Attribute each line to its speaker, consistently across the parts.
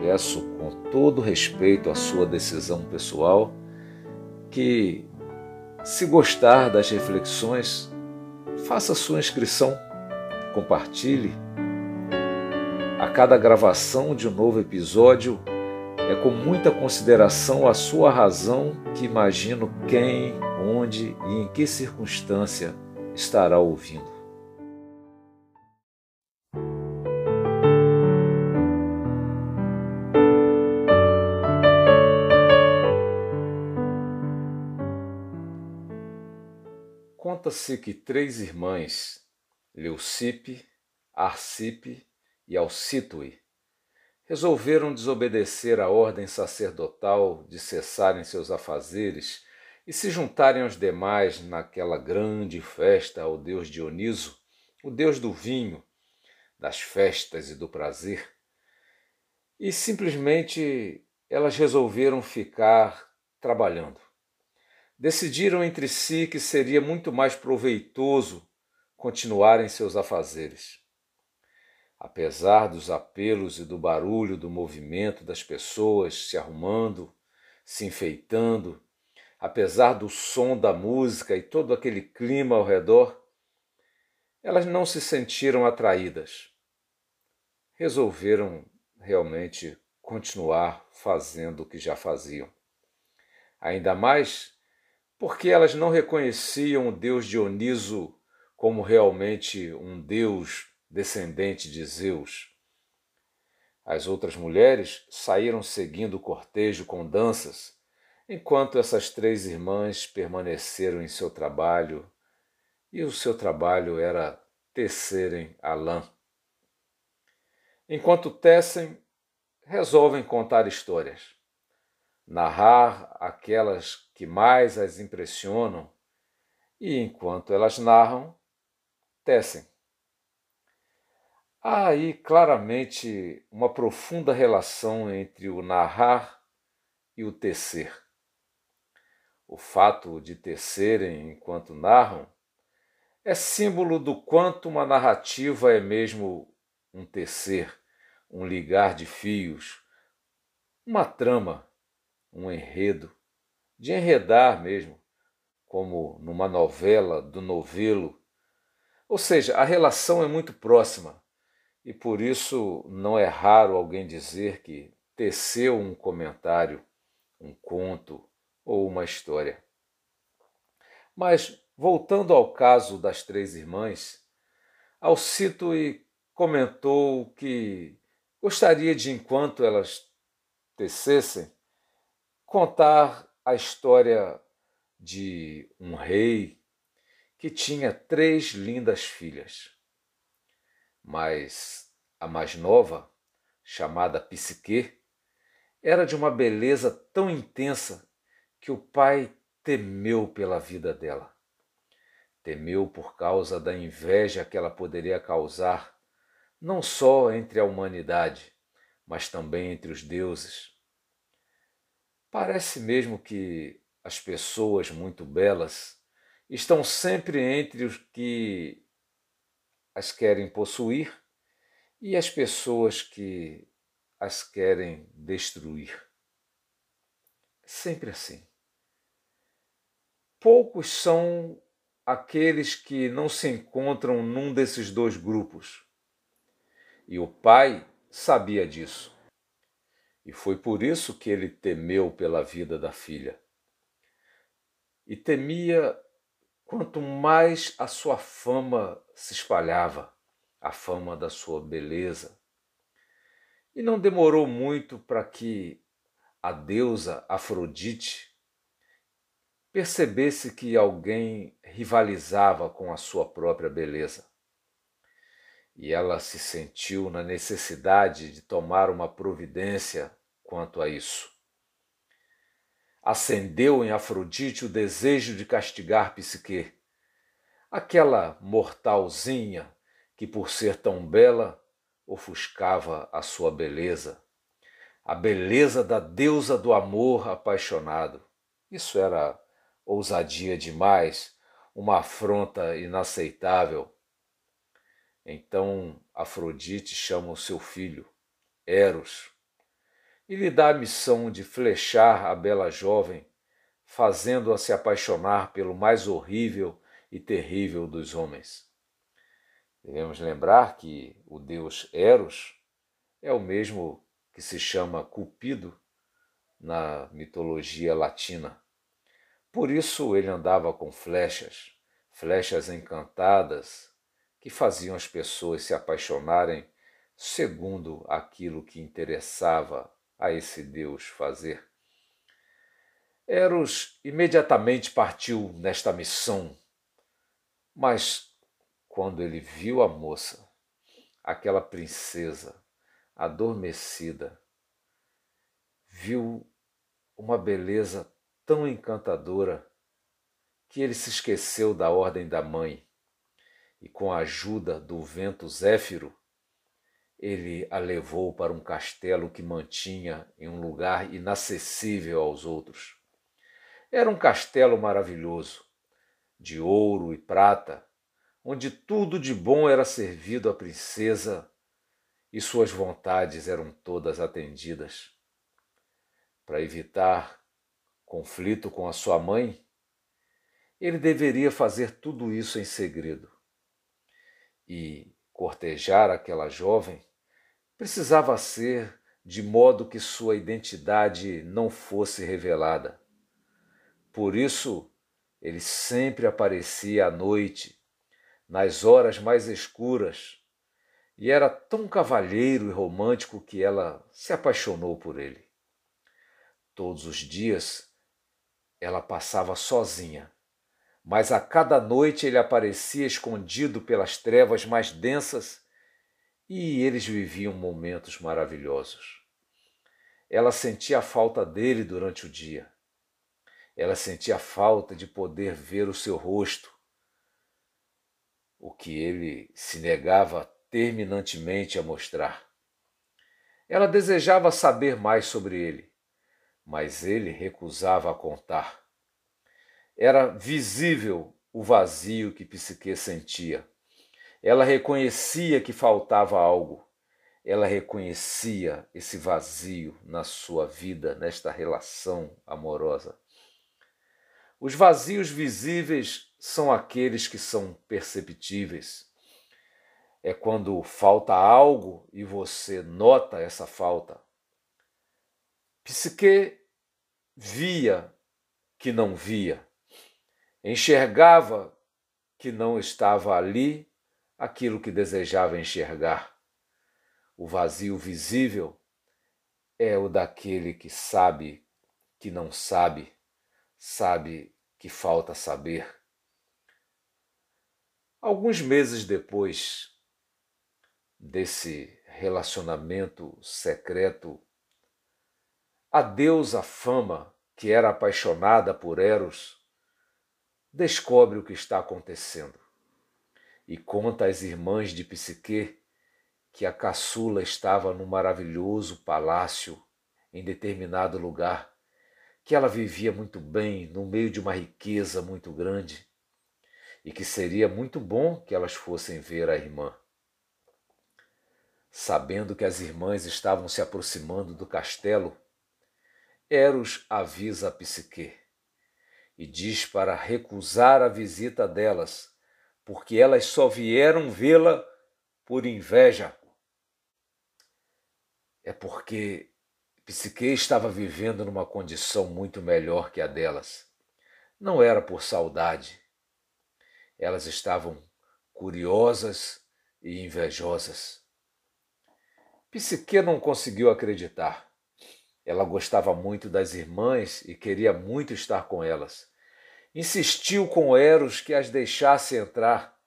Speaker 1: peço com todo respeito à sua decisão pessoal que, se gostar das reflexões, faça sua inscrição, compartilhe. A cada gravação de um novo episódio, é com muita consideração a sua razão que imagino quem, onde e em que circunstância estará ouvindo. Conta-se que três irmãs, Leucipe, Arcipe e Alcítue, resolveram desobedecer a ordem sacerdotal de cessarem seus afazeres e se juntarem aos demais naquela grande festa ao deus Dioniso, o deus do vinho, das festas e do prazer. E simplesmente elas resolveram ficar trabalhando. Decidiram entre si que seria muito mais proveitoso continuarem seus afazeres. Apesar dos apelos e do barulho do movimento das pessoas se arrumando, se enfeitando, apesar do som da música e todo aquele clima ao redor, elas não se sentiram atraídas. Resolveram realmente continuar fazendo o que já faziam. Ainda mais porque elas não reconheciam o deus Dioniso como realmente um deus descendente de Zeus. As outras mulheres saíram seguindo o cortejo com danças, enquanto essas três irmãs permaneceram em seu trabalho, e o seu trabalho era tecerem a lã. Enquanto tecem, resolvem contar histórias, narrar aquelas que mais as impressionam, e enquanto elas narram, tecem. Há aí claramente uma profunda relação entre o narrar e o tecer. O fato de tecerem enquanto narram é símbolo do quanto uma narrativa é mesmo um tecer, um ligar de fios, uma trama, um enredo, de enredar mesmo, como numa novela do novelo. Ou seja, a relação é muito próxima e por isso não é raro alguém dizer que teceu um comentário, um conto ou uma história. Mas, voltando ao caso das três irmãs, Alcito comentou que gostaria de, enquanto elas tecessem, contar a história de um rei que tinha três lindas filhas mas a mais nova, chamada Psique, era de uma beleza tão intensa que o pai temeu pela vida dela. Temeu por causa da inveja que ela poderia causar, não só entre a humanidade, mas também entre os deuses. Parece mesmo que as pessoas muito belas estão sempre entre os que as querem possuir e as pessoas que as querem destruir. Sempre assim. Poucos são aqueles que não se encontram num desses dois grupos. E o pai sabia disso. E foi por isso que ele temeu pela vida da filha. E temia quanto mais a sua fama se espalhava, a fama da sua beleza. E não demorou muito para que a deusa Afrodite percebesse que alguém rivalizava com a sua própria beleza. E ela se sentiu na necessidade de tomar uma providência quanto a isso acendeu em Afrodite o desejo de castigar Psique, aquela mortalzinha que, por ser tão bela, ofuscava a sua beleza, a beleza da deusa do amor apaixonado. Isso era ousadia demais, uma afronta inaceitável. Então Afrodite chama o seu filho, Eros, e lhe dá a missão de flechar a bela jovem, fazendo-a se apaixonar pelo mais horrível e terrível dos homens. Devemos lembrar que o deus Eros é o mesmo que se chama Cupido na mitologia latina. Por isso ele andava com flechas, flechas encantadas que faziam as pessoas se apaixonarem segundo aquilo que interessava a esse Deus fazer. Eros imediatamente partiu nesta missão, mas quando ele viu a moça, aquela princesa adormecida, viu uma beleza tão encantadora que ele se esqueceu da ordem da mãe e, com a ajuda do vento Zéfiro, ele a levou para um castelo que mantinha em um lugar inacessível aos outros. Era um castelo maravilhoso, de ouro e prata, onde tudo de bom era servido à princesa e suas vontades eram todas atendidas. Para evitar conflito com a sua mãe, ele deveria fazer tudo isso em segredo. E cortejar aquela jovem precisava ser de modo que sua identidade não fosse revelada. Por isso, ele sempre aparecia à noite, nas horas mais escuras, e era tão cavalheiro e romântico que ela se apaixonou por ele. Todos os dias ela passava sozinha, mas a cada noite ele aparecia escondido pelas trevas mais densas e eles viviam momentos maravilhosos. Ela sentia a falta dele durante o dia. Ela sentia a falta de poder ver o seu rosto, o que ele se negava terminantemente a mostrar. Ela desejava saber mais sobre ele, mas ele recusava a contar. Era visível o vazio que Psique sentia. Ela reconhecia que faltava algo. Ela reconhecia esse vazio na sua vida, nesta relação amorosa. Os vazios visíveis são aqueles que são perceptíveis. É quando falta algo e você nota essa falta. Psique via que não via, enxergava que não estava ali aquilo que desejava enxergar. O vazio visível é o daquele que sabe que não sabe, sabe que falta saber. Alguns meses depois desse relacionamento secreto, a deusa Fama, que era apaixonada por Eros, descobre o que está acontecendo e conta às irmãs de Psique que a caçula estava num maravilhoso palácio em determinado lugar, que ela vivia muito bem no meio de uma riqueza muito grande e que seria muito bom que elas fossem ver a irmã. Sabendo que as irmãs estavam se aproximando do castelo, Eros avisa a Psique e diz para recusar a visita delas porque elas só vieram vê-la por inveja. É porque Psique estava vivendo numa condição muito melhor que a delas. Não era por saudade. Elas estavam curiosas e invejosas. Psique não conseguiu acreditar. Ela gostava muito das irmãs e queria muito estar com elas insistiu com Eros que as deixasse entrar.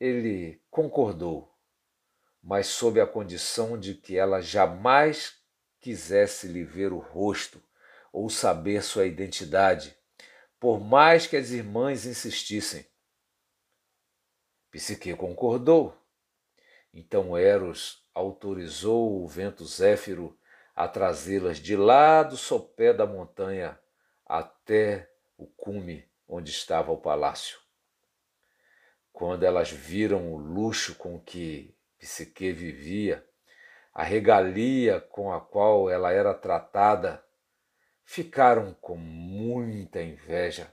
Speaker 1: Ele concordou, mas sob a condição de que ela jamais quisesse lhe ver o rosto ou saber sua identidade, por mais que as irmãs insistissem. Psique concordou. Então Eros autorizou o vento Zéfiro a trazê-las de lá do sopé da montanha até o cume onde estava o palácio. Quando elas viram o luxo com que Psique vivia, a regalia com a qual ela era tratada, ficaram com muita inveja.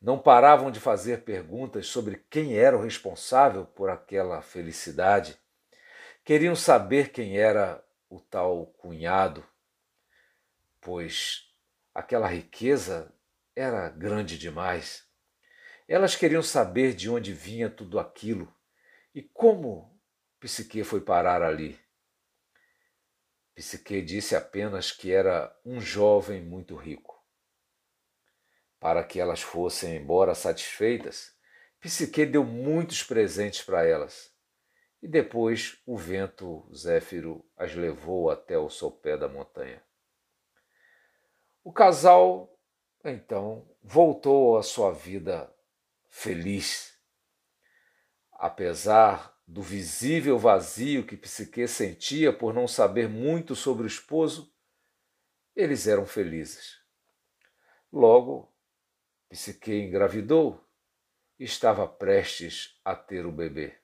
Speaker 1: Não paravam de fazer perguntas sobre quem era o responsável por aquela felicidade. Queriam saber quem era o tal cunhado, pois aquela riqueza era grande demais. Elas queriam saber de onde vinha tudo aquilo e como Psique foi parar ali. Psique disse apenas que era um jovem muito rico. Para que elas fossem embora satisfeitas, Psique deu muitos presentes para elas. E depois o vento zéfiro as levou até o sopé da montanha. O casal então voltou à sua vida feliz. Apesar do visível vazio que Psique sentia por não saber muito sobre o esposo, eles eram felizes. Logo, Psique engravidou e estava prestes a ter o bebê.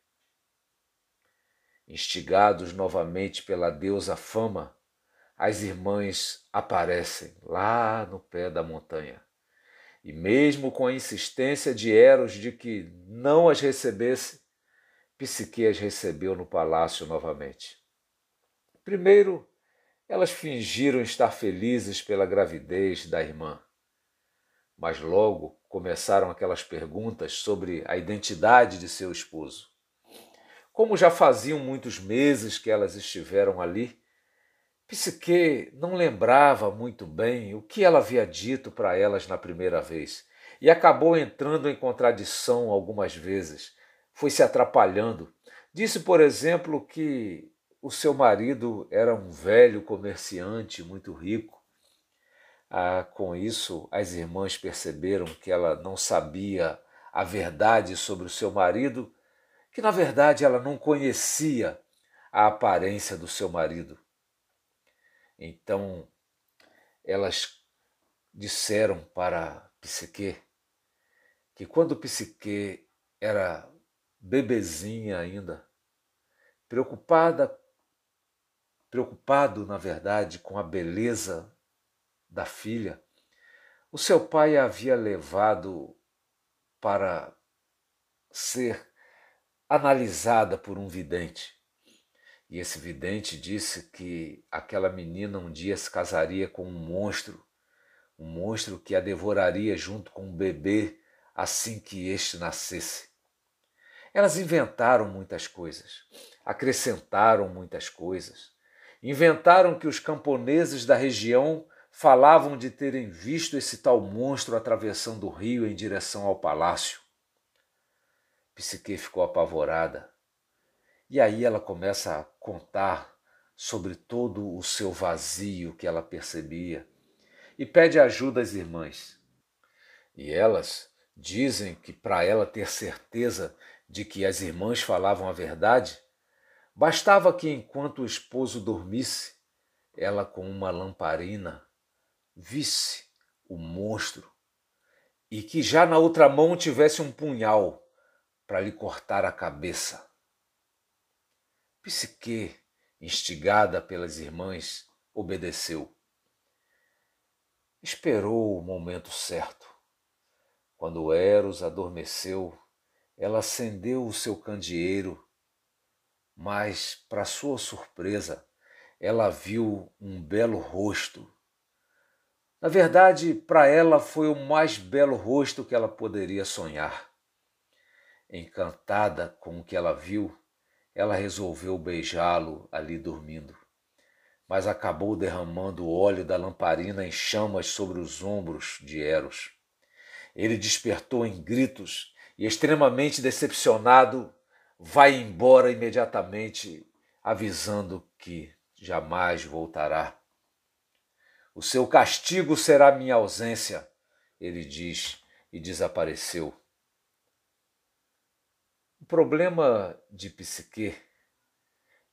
Speaker 1: Instigados novamente pela deusa Fama, as irmãs aparecem lá no pé da montanha. E mesmo com a insistência de Eros de que não as recebesse, Psique as recebeu no palácio novamente. Primeiro, elas fingiram estar felizes pela gravidez da irmã. Mas logo começaram aquelas perguntas sobre a identidade de seu esposo. Como já faziam muitos meses que elas estiveram ali, Psique não lembrava muito bem o que ela havia dito para elas na primeira vez e acabou entrando em contradição algumas vezes. Foi se atrapalhando. Disse, por exemplo, que o seu marido era um velho comerciante muito rico. Ah, com isso, as irmãs perceberam que ela não sabia a verdade sobre o seu marido, que na verdade ela não conhecia a aparência do seu marido. Então elas disseram para Psique que quando Psique era bebezinha ainda, preocupada, preocupado, na verdade, com a beleza da filha, o seu pai a havia levado para ser analisada por um vidente. E esse vidente disse que aquela menina um dia se casaria com um monstro, um monstro que a devoraria junto com um bebê assim que este nascesse. Elas inventaram muitas coisas, acrescentaram muitas coisas. Inventaram que os camponeses da região falavam de terem visto esse tal monstro atravessando o rio em direção ao palácio. Psique ficou apavorada e aí ela começa a contar sobre todo o seu vazio que ela percebia e pede ajuda às irmãs. E elas dizem que para ela ter certeza de que as irmãs falavam a verdade, bastava que enquanto o esposo dormisse, ela com uma lamparina visse o monstro e que já na outra mão tivesse um punhal para lhe cortar a cabeça. Psique, instigada pelas irmãs, obedeceu. Esperou o momento certo. Quando Eros adormeceu, ela acendeu o seu candeeiro, mas, para sua surpresa, ela viu um belo rosto. Na verdade, para ela foi o mais belo rosto que ela poderia sonhar. Encantada com o que ela viu, ela resolveu beijá-lo ali dormindo, mas acabou derramando o óleo da lamparina em chamas sobre os ombros de Eros. Ele despertou em gritos e, extremamente decepcionado, vai embora imediatamente, avisando que jamais voltará. O seu castigo será minha ausência, ele diz, e desapareceu. Problema de Psique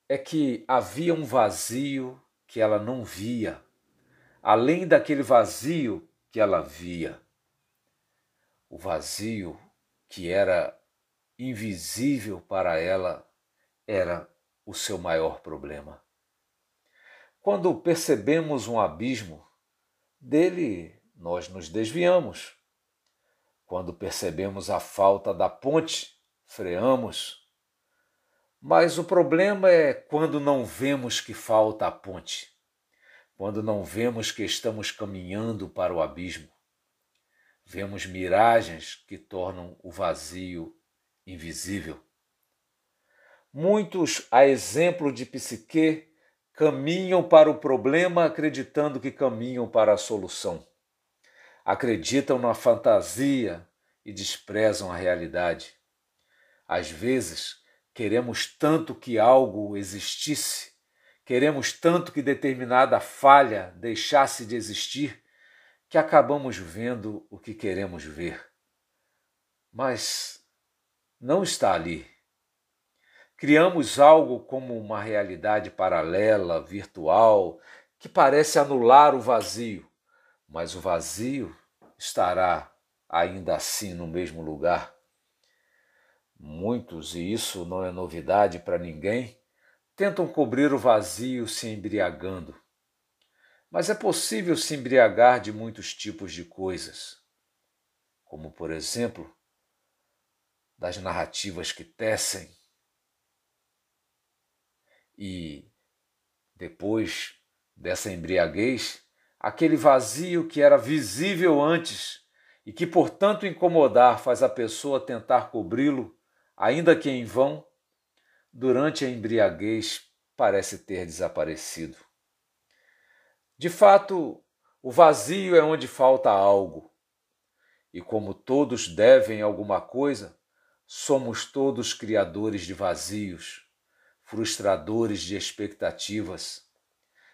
Speaker 1: é que havia um vazio que ela não via, além daquele vazio que ela via. O vazio que era invisível para ela era o seu maior problema. Quando percebemos um abismo, dele nós nos desviamos. Quando percebemos a falta da ponte, freamos. Mas o problema é quando não vemos que falta a ponte, quando não vemos que estamos caminhando para o abismo. Vemos miragens que tornam o vazio invisível. Muitos, a exemplo de Psique, caminham para o problema acreditando que caminham para a solução. Acreditam na fantasia e desprezam a realidade. Às vezes, queremos tanto que algo existisse, queremos tanto que determinada falha deixasse de existir, que acabamos vendo o que queremos ver. Mas não está ali Criamos algo como uma realidade paralela, virtual, que parece anular o vazio, mas o vazio estará ainda assim no mesmo lugar. Muitos, e isso não é novidade para ninguém, tentam cobrir o vazio se embriagando. Mas é possível se embriagar de muitos tipos de coisas, como, por exemplo, das narrativas que tecem, e, depois dessa embriaguez, aquele vazio que era visível antes e que, portanto, incomodar faz a pessoa tentar cobri-lo, ainda que em vão, durante a embriaguez parece ter desaparecido. De fato, o vazio é onde falta algo. E como todos devem alguma coisa, somos todos criadores de vazios frustradores de expectativas.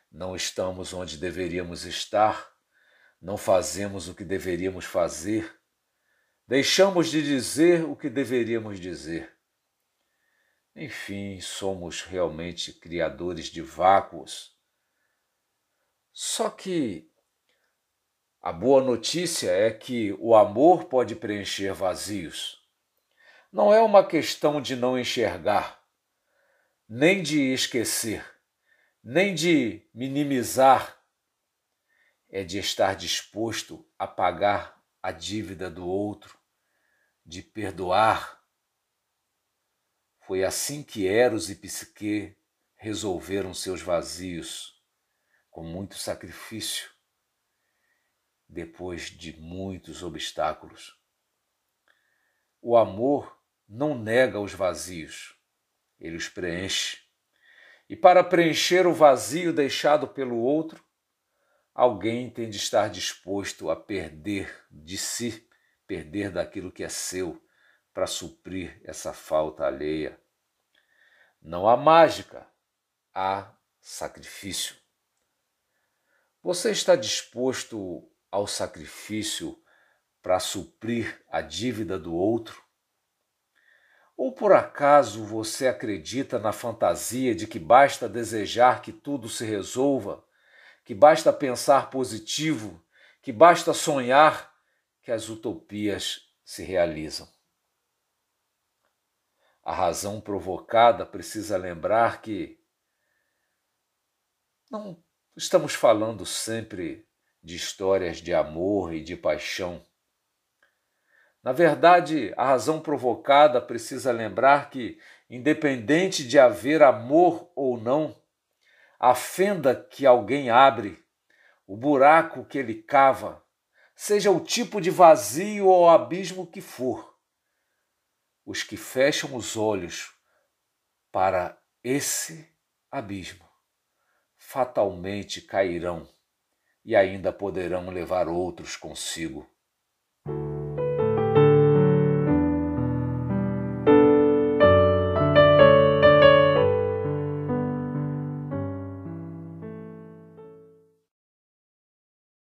Speaker 1: Não estamos onde deveríamos estar, não fazemos o que deveríamos fazer, deixamos de dizer o que deveríamos dizer. Enfim, somos realmente criadores de vácuos. Só que a boa notícia é que o amor pode preencher vazios. Não é uma questão de não enxergar nem de esquecer, nem de minimizar, é de estar disposto a pagar a dívida do outro, de perdoar. Foi assim que Eros e Psique resolveram seus vazios, com muito sacrifício, depois de muitos obstáculos. O amor não nega os vazios ele os preenche. E para preencher o vazio deixado pelo outro, alguém tem de estar disposto a perder de si, perder daquilo que é seu, para suprir essa falta alheia. Não há mágica, há sacrifício. Você está disposto ao sacrifício para suprir a dívida do outro? Ou por acaso você acredita na fantasia de que basta desejar que tudo se resolva, que basta pensar positivo, que basta sonhar que as utopias se realizam? A razão provocada precisa lembrar que não estamos falando sempre de histórias de amor e de paixão na verdade, a razão provocada precisa lembrar que, independente de haver amor ou não, a fenda que alguém abre, o buraco que ele cava, seja o tipo de vazio ou abismo que for, os que fecham os olhos para esse abismo fatalmente cairão e ainda poderão levar outros consigo.